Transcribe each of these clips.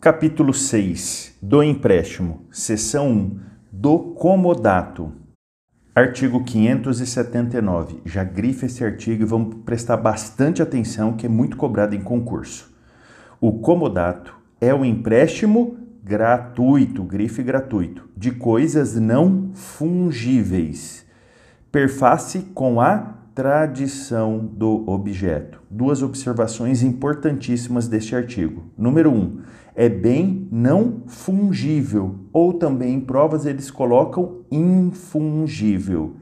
Capítulo 6 do empréstimo, seção 1 do comodato. Artigo 579. Já grife esse artigo e vamos prestar bastante atenção que é muito cobrado em concurso. O comodato é o empréstimo gratuito, grife gratuito, de coisas não fungíveis. Perface com a tradição do objeto. Duas observações importantíssimas deste artigo. Número 1. Um, é bem não fungível, ou também em provas eles colocam infungível.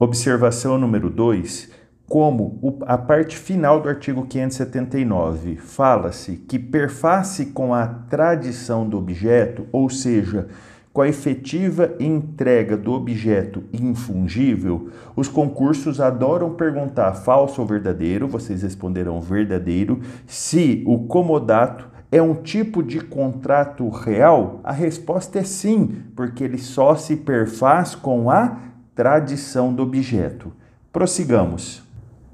Observação número 2. Como a parte final do artigo 579 fala-se que perface com a tradição do objeto, ou seja, com a efetiva entrega do objeto infungível, os concursos adoram perguntar falso ou verdadeiro, vocês responderão verdadeiro, se o comodato é um tipo de contrato real? A resposta é sim, porque ele só se perfaz com a tradição do objeto. Prossigamos.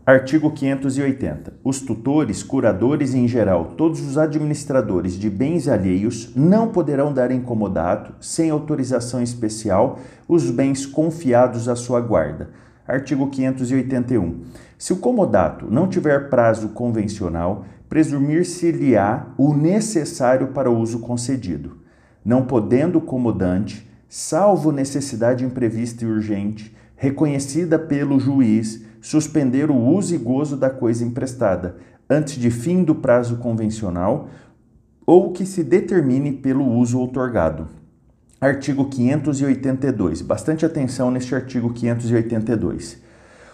Artigo 580. Os tutores, curadores e, em geral, todos os administradores de bens alheios não poderão dar em comodato, sem autorização especial, os bens confiados à sua guarda. Artigo 581. Se o comodato não tiver prazo convencional, presumir-se-lhe-á o necessário para o uso concedido. Não podendo o comodante, salvo necessidade imprevista e urgente, reconhecida pelo juiz, suspender o uso e gozo da coisa emprestada antes de fim do prazo convencional ou que se determine pelo uso outorgado. Artigo 582. Bastante atenção neste artigo 582.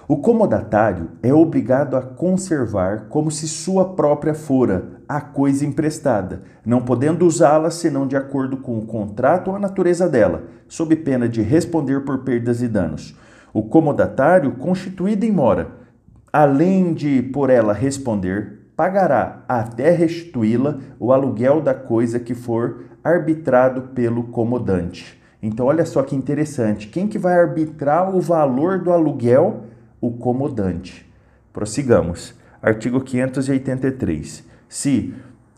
O comodatário é obrigado a conservar como se sua própria fora a coisa emprestada, não podendo usá-la senão de acordo com o contrato ou a natureza dela, sob pena de responder por perdas e danos o comodatário constituído em mora, além de por ela responder, pagará até restituí-la o aluguel da coisa que for arbitrado pelo comodante. Então olha só que interessante, quem que vai arbitrar o valor do aluguel? O comodante. Prossigamos. Artigo 583. Se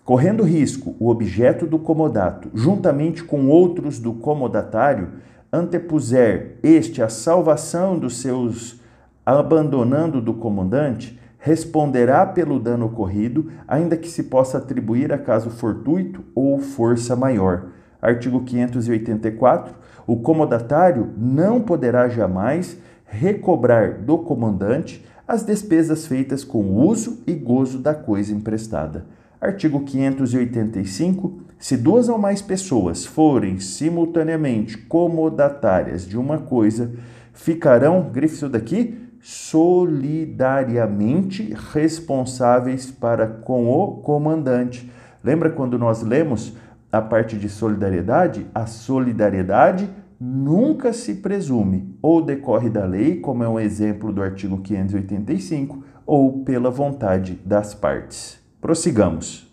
correndo risco o objeto do comodato, juntamente com outros do comodatário, antepuser este a salvação dos seus abandonando do comandante, responderá pelo dano ocorrido, ainda que se possa atribuir a caso fortuito ou força maior. Artigo 584. O comodatário não poderá jamais recobrar do comandante as despesas feitas com o uso e gozo da coisa emprestada. Artigo 585. Se duas ou mais pessoas forem simultaneamente comodatárias de uma coisa, ficarão, grife isso daqui, solidariamente responsáveis para com o comandante. Lembra quando nós lemos a parte de solidariedade? A solidariedade nunca se presume ou decorre da lei, como é um exemplo do artigo 585, ou pela vontade das partes. Prossigamos.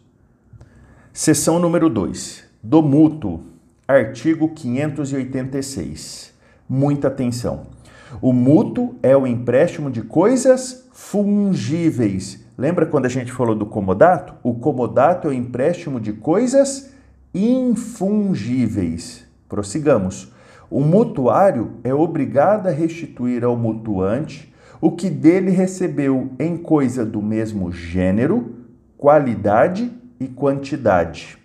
Seção número 2. Do mútuo. Artigo 586. Muita atenção. O mútuo é o empréstimo de coisas fungíveis. Lembra quando a gente falou do comodato? O comodato é o empréstimo de coisas infungíveis. Prossigamos. O mutuário é obrigado a restituir ao mutuante o que dele recebeu em coisa do mesmo gênero, qualidade e quantidade.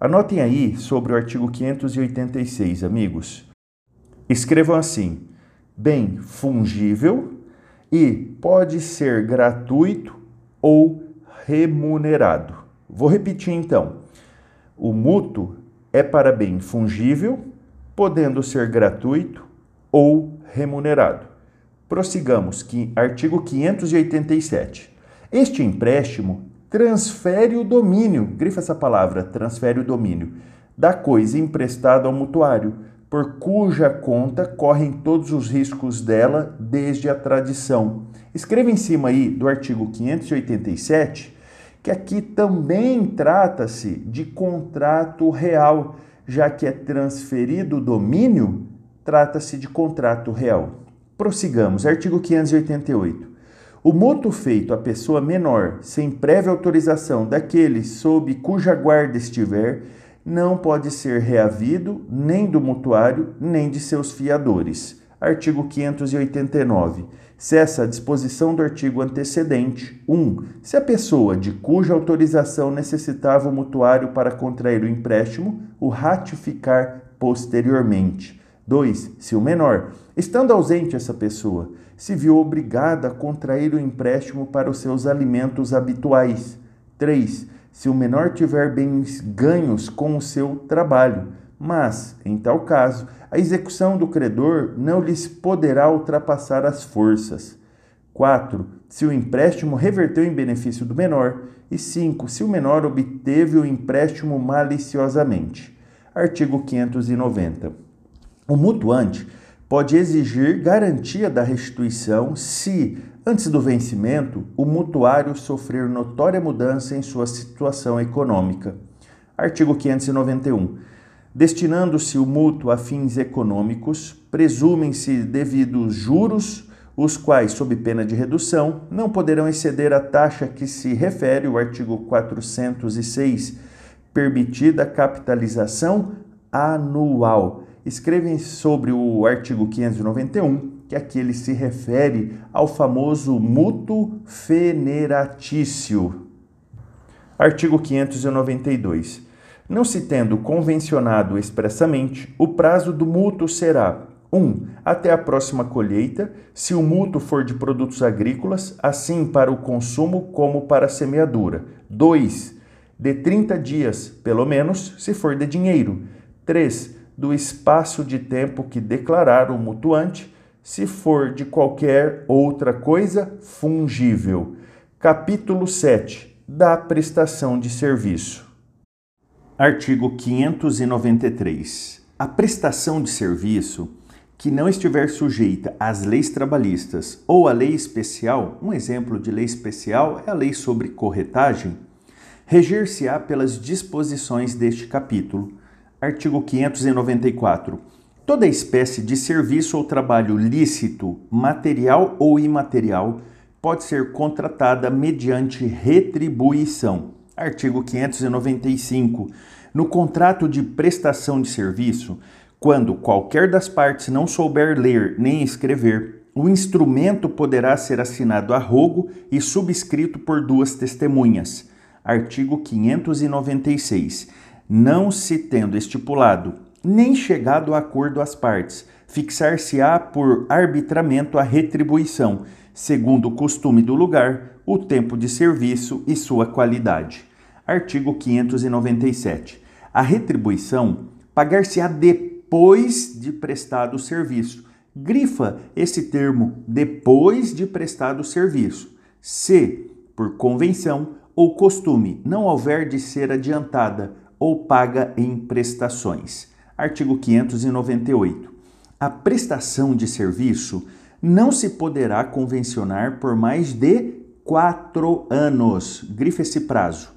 Anotem aí sobre o artigo 586, amigos. Escrevam assim: bem fungível e pode ser gratuito ou remunerado. Vou repetir então. O mútuo é para bem fungível, podendo ser gratuito ou remunerado. Prossigamos, que artigo 587. Este empréstimo transfere o domínio, grifa essa palavra, transfere o domínio, da coisa emprestada ao mutuário, por cuja conta correm todos os riscos dela desde a tradição. Escreva em cima aí do artigo 587 que aqui também trata-se de contrato real, já que é transferido o domínio, trata-se de contrato real. Prossigamos, artigo 588. O mútuo feito à pessoa menor, sem prévia autorização daquele sob cuja guarda estiver, não pode ser reavido nem do mutuário, nem de seus fiadores. Artigo 589. Cessa a disposição do artigo antecedente. 1. Um, se a pessoa de cuja autorização necessitava o mutuário para contrair o empréstimo, o ratificar posteriormente. 2. Se o menor, estando ausente essa pessoa, se viu obrigada a contrair o empréstimo para os seus alimentos habituais. 3. Se o menor tiver bens ganhos com o seu trabalho, mas, em tal caso, a execução do credor não lhes poderá ultrapassar as forças. 4. Se o empréstimo reverteu em benefício do menor. E 5. Se o menor obteve o empréstimo maliciosamente. Artigo 590. O mutuante pode exigir garantia da restituição se, antes do vencimento, o mutuário sofrer notória mudança em sua situação econômica. Artigo 591. Destinando-se o mútuo a fins econômicos, presumem-se devidos juros, os quais, sob pena de redução, não poderão exceder a taxa que se refere o artigo 406, permitida capitalização anual escrevem sobre o artigo 591, que aqui ele se refere ao famoso mútuo feneratício. Artigo 592. Não se tendo convencionado expressamente, o prazo do mútuo será 1. Um, até a próxima colheita, se o mútuo for de produtos agrícolas, assim para o consumo como para a semeadura. 2. De 30 dias, pelo menos, se for de dinheiro. 3 do espaço de tempo que declarar o mutuante, se for de qualquer outra coisa fungível. Capítulo 7 da prestação de serviço. Artigo 593. A prestação de serviço que não estiver sujeita às leis trabalhistas ou à lei especial, um exemplo de lei especial é a lei sobre corretagem, reger-se-á pelas disposições deste capítulo Artigo 594. Toda espécie de serviço ou trabalho lícito, material ou imaterial, pode ser contratada mediante retribuição. Artigo 595. No contrato de prestação de serviço, quando qualquer das partes não souber ler nem escrever, o instrumento poderá ser assinado a rogo e subscrito por duas testemunhas. Artigo 596 não se tendo estipulado nem chegado a acordo às partes, fixar-se-á por arbitramento a retribuição, segundo o costume do lugar, o tempo de serviço e sua qualidade. Artigo 597. A retribuição pagar-se-á depois de prestado o serviço. Grifa esse termo depois de prestado o serviço. Se, por convenção ou costume, não houver de ser adiantada ou paga em prestações. Artigo 598. A prestação de serviço não se poderá convencionar por mais de quatro anos. Grife esse prazo.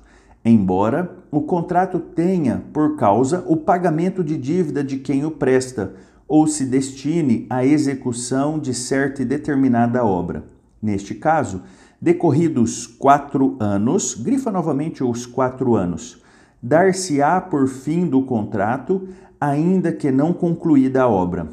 Embora o contrato tenha por causa o pagamento de dívida de quem o presta ou se destine à execução de certa e determinada obra. Neste caso, decorridos quatro anos, grifa novamente os quatro anos dar-se-á por fim do contrato, ainda que não concluída a obra.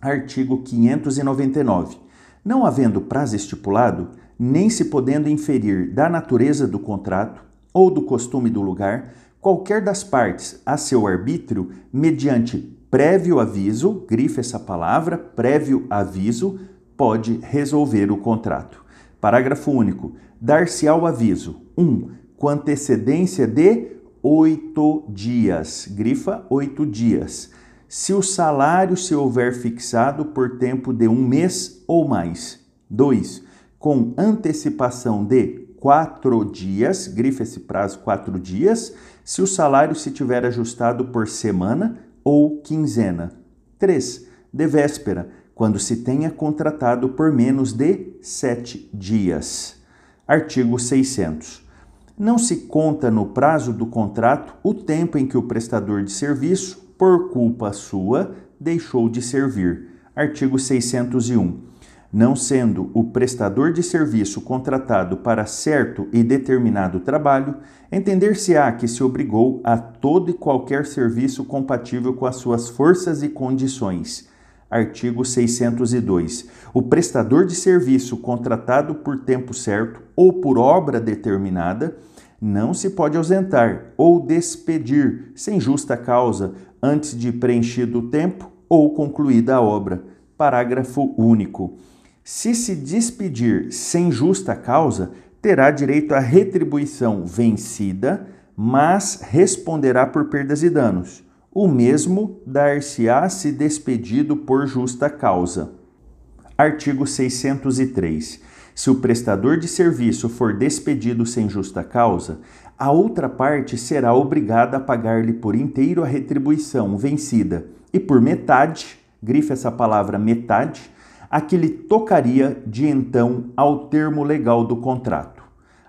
Artigo 599. Não havendo prazo estipulado, nem se podendo inferir da natureza do contrato ou do costume do lugar, qualquer das partes a seu arbítrio, mediante prévio aviso, grife essa palavra, prévio aviso, pode resolver o contrato. Parágrafo único. Dar-se ao aviso 1. Um, com antecedência de oito dias. Grifa oito dias. Se o salário se houver fixado por tempo de um mês ou mais. 2. Com antecipação de quatro dias, grifa esse prazo quatro dias, se o salário se tiver ajustado por semana ou quinzena. 3. De véspera, quando se tenha contratado por menos de sete dias. Artigo 600 não se conta no prazo do contrato o tempo em que o prestador de serviço, por culpa sua, deixou de servir. Artigo 601. não sendo o prestador de serviço contratado para certo e determinado trabalho, entender-se-á que se obrigou a todo e qualquer serviço compatível com as suas forças e condições. Artigo 602. O prestador de serviço contratado por tempo certo ou por obra determinada não se pode ausentar ou despedir sem justa causa antes de preenchido o tempo ou concluída a obra. Parágrafo único. Se se despedir sem justa causa, terá direito à retribuição vencida, mas responderá por perdas e danos. O mesmo dar-se-á se despedido por justa causa. Artigo 603. Se o prestador de serviço for despedido sem justa causa, a outra parte será obrigada a pagar-lhe por inteiro a retribuição vencida e por metade, grife essa palavra metade, a que lhe tocaria de então ao termo legal do contrato.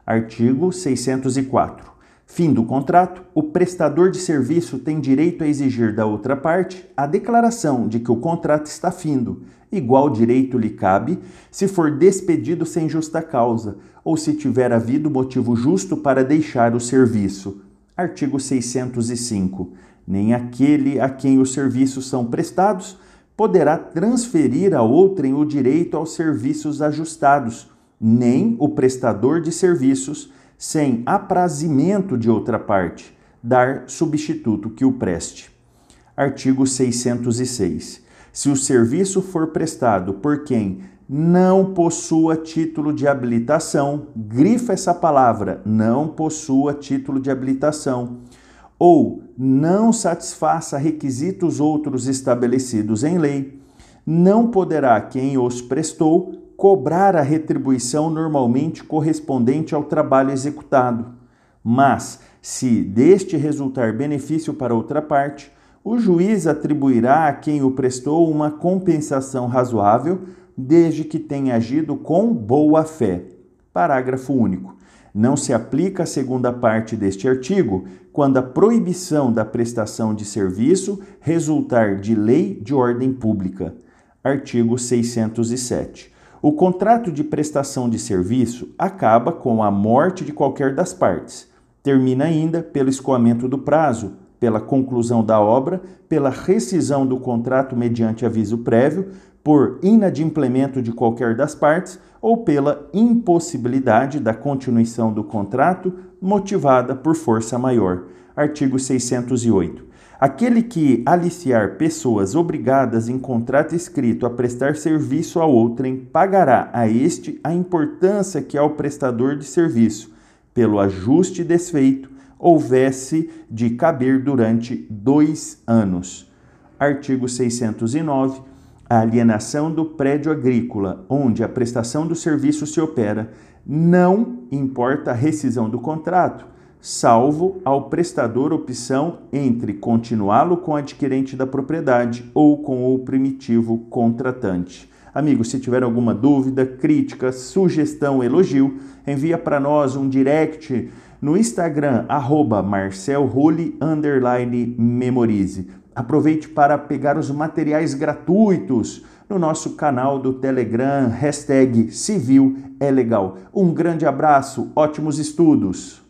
Artigo 604. Fim do contrato, o prestador de serviço tem direito a exigir da outra parte a declaração de que o contrato está findo. Igual direito lhe cabe se for despedido sem justa causa ou se tiver havido motivo justo para deixar o serviço. Artigo 605. Nem aquele a quem os serviços são prestados poderá transferir a outrem o direito aos serviços ajustados, nem o prestador de serviços, sem aprazimento de outra parte, dar substituto que o preste. Artigo 606. Se o serviço for prestado por quem não possua título de habilitação, grifa essa palavra, não possua título de habilitação ou não satisfaça requisitos outros estabelecidos em lei, não poderá quem os prestou cobrar a retribuição normalmente correspondente ao trabalho executado. Mas, se deste resultar benefício para outra parte, o juiz atribuirá a quem o prestou uma compensação razoável, desde que tenha agido com boa fé. Parágrafo único. Não se aplica a segunda parte deste artigo quando a proibição da prestação de serviço resultar de lei de ordem pública. Artigo 607. O contrato de prestação de serviço acaba com a morte de qualquer das partes. Termina ainda pelo escoamento do prazo, pela conclusão da obra, pela rescisão do contrato mediante aviso prévio, por inadimplemento de qualquer das partes ou pela impossibilidade da continuação do contrato motivada por força maior. Artigo 608. Aquele que aliciar pessoas obrigadas em contrato escrito a prestar serviço a outrem pagará a este a importância que ao prestador de serviço, pelo ajuste desfeito, houvesse de caber durante dois anos. Artigo 609 a alienação do prédio agrícola, onde a prestação do serviço se opera, não importa a rescisão do contrato, salvo ao prestador opção entre continuá-lo com o adquirente da propriedade ou com o primitivo contratante. Amigos, se tiver alguma dúvida, crítica, sugestão, elogio, envia para nós um direct no Instagram, arroba memorize. Aproveite para pegar os materiais gratuitos no nosso canal do Telegram, hashtag Civil é Legal. Um grande abraço, ótimos estudos!